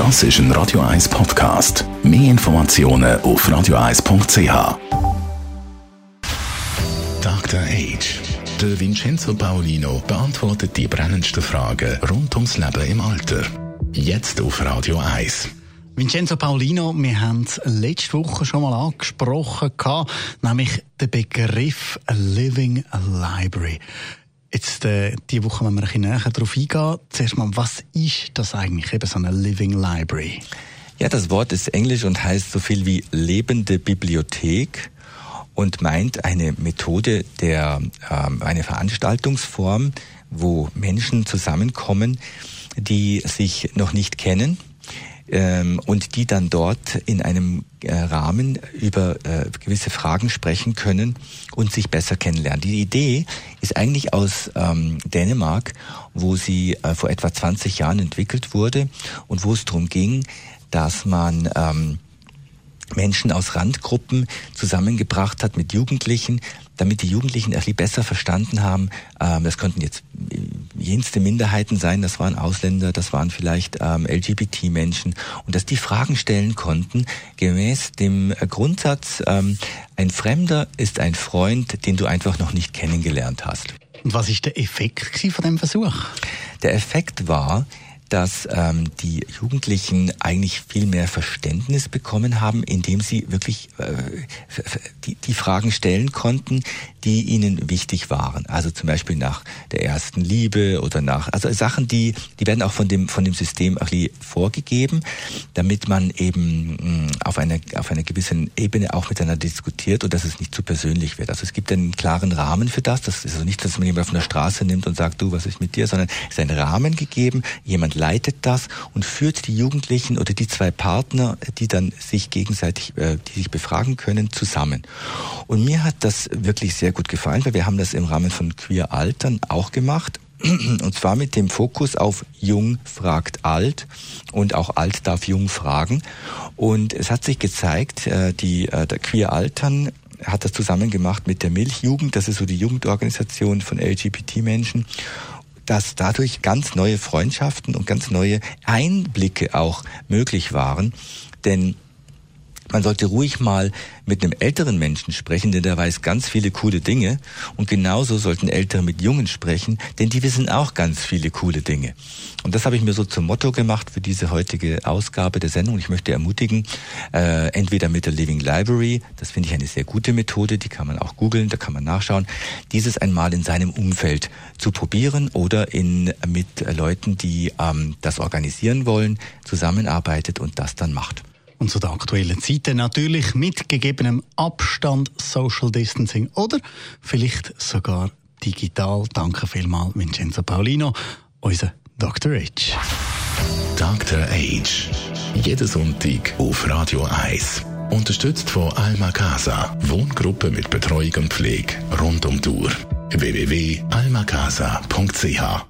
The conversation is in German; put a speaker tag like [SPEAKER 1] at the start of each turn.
[SPEAKER 1] Das ist ein Radio 1 Podcast. Mehr Informationen auf radio1.ch. Dr. Age. Der Vincenzo Paolino beantwortet die brennendsten Fragen rund ums Leben im Alter. Jetzt auf Radio 1.
[SPEAKER 2] Vincenzo Paolino, wir haben es letzte Woche schon mal angesprochen, nämlich den Begriff Living Library. Jetzt, äh, diese Woche, wenn wir ein bisschen näher darauf eingehen, zuerst mal, was ist das eigentlich, eben so eine Living Library?
[SPEAKER 3] Ja, das Wort ist englisch und heißt so viel wie lebende Bibliothek und meint eine Methode der, ähm, eine Veranstaltungsform, wo Menschen zusammenkommen, die sich noch nicht kennen, ähm, und die dann dort in einem äh, Rahmen über äh, gewisse Fragen sprechen können und sich besser kennenlernen. Die Idee ist eigentlich aus ähm, Dänemark, wo sie äh, vor etwa 20 Jahren entwickelt wurde und wo es darum ging, dass man ähm, Menschen aus Randgruppen zusammengebracht hat mit Jugendlichen, damit die Jugendlichen ein bisschen besser verstanden haben, ähm, das könnten jetzt jenste Minderheiten sein, das waren Ausländer, das waren vielleicht ähm, LGBT-Menschen und dass die Fragen stellen konnten gemäß dem Grundsatz, ähm, ein Fremder ist ein Freund, den du einfach noch nicht kennengelernt hast.
[SPEAKER 2] Und was ist der Effekt von dem Versuch?
[SPEAKER 3] Der Effekt war, dass ähm, die Jugendlichen eigentlich viel mehr Verständnis bekommen haben, indem sie wirklich äh, die, die Fragen stellen konnten, die ihnen wichtig waren. Also zum Beispiel nach der ersten Liebe oder nach, also Sachen, die, die werden auch von dem, von dem System vorgegeben, damit man eben mh, mm, auf einer, auf einer gewissen Ebene auch miteinander diskutiert und dass es nicht zu persönlich wird. Also es gibt einen klaren Rahmen für das. Das ist also nicht, dass man jemand von der Straße nimmt und sagt, du, was ist mit dir, sondern es ist ein Rahmen gegeben. Jemand leitet das und führt die Jugendlichen oder die zwei Partner, die dann sich gegenseitig, äh, die sich befragen können, zusammen. Und mir hat das wirklich sehr gut gefallen, weil wir haben das im Rahmen von Queer Altern auch gemacht. Und zwar mit dem Fokus auf Jung fragt alt und auch alt darf jung fragen. Und es hat sich gezeigt, äh, die äh, Queer Altern hat das zusammen gemacht mit der Milchjugend, das ist so die Jugendorganisation von LGBT-Menschen dass dadurch ganz neue Freundschaften und ganz neue Einblicke auch möglich waren. Denn man sollte ruhig mal mit einem älteren Menschen sprechen, denn der weiß ganz viele coole Dinge. Und genauso sollten Ältere mit Jungen sprechen, denn die wissen auch ganz viele coole Dinge. Und das habe ich mir so zum Motto gemacht für diese heutige Ausgabe der Sendung. Ich möchte ermutigen, äh, entweder mit der Living Library, das finde ich eine sehr gute Methode, die kann man auch googeln, da kann man nachschauen, dieses einmal in seinem Umfeld zu probieren oder in, mit Leuten, die ähm, das organisieren wollen, zusammenarbeitet und das dann macht.
[SPEAKER 2] Und zu der aktuellen Zeit natürlich mit gegebenem Abstand, Social Distancing oder vielleicht sogar digital. Danke vielmals, Vincenzo Paulino, unser Dr. H.
[SPEAKER 1] Dr. H. Jeden Sonntag auf Radio 1. Unterstützt von Alma Casa, Wohngruppe mit Betreuung und Pflege rund um die Uhr. www.almacasa.ch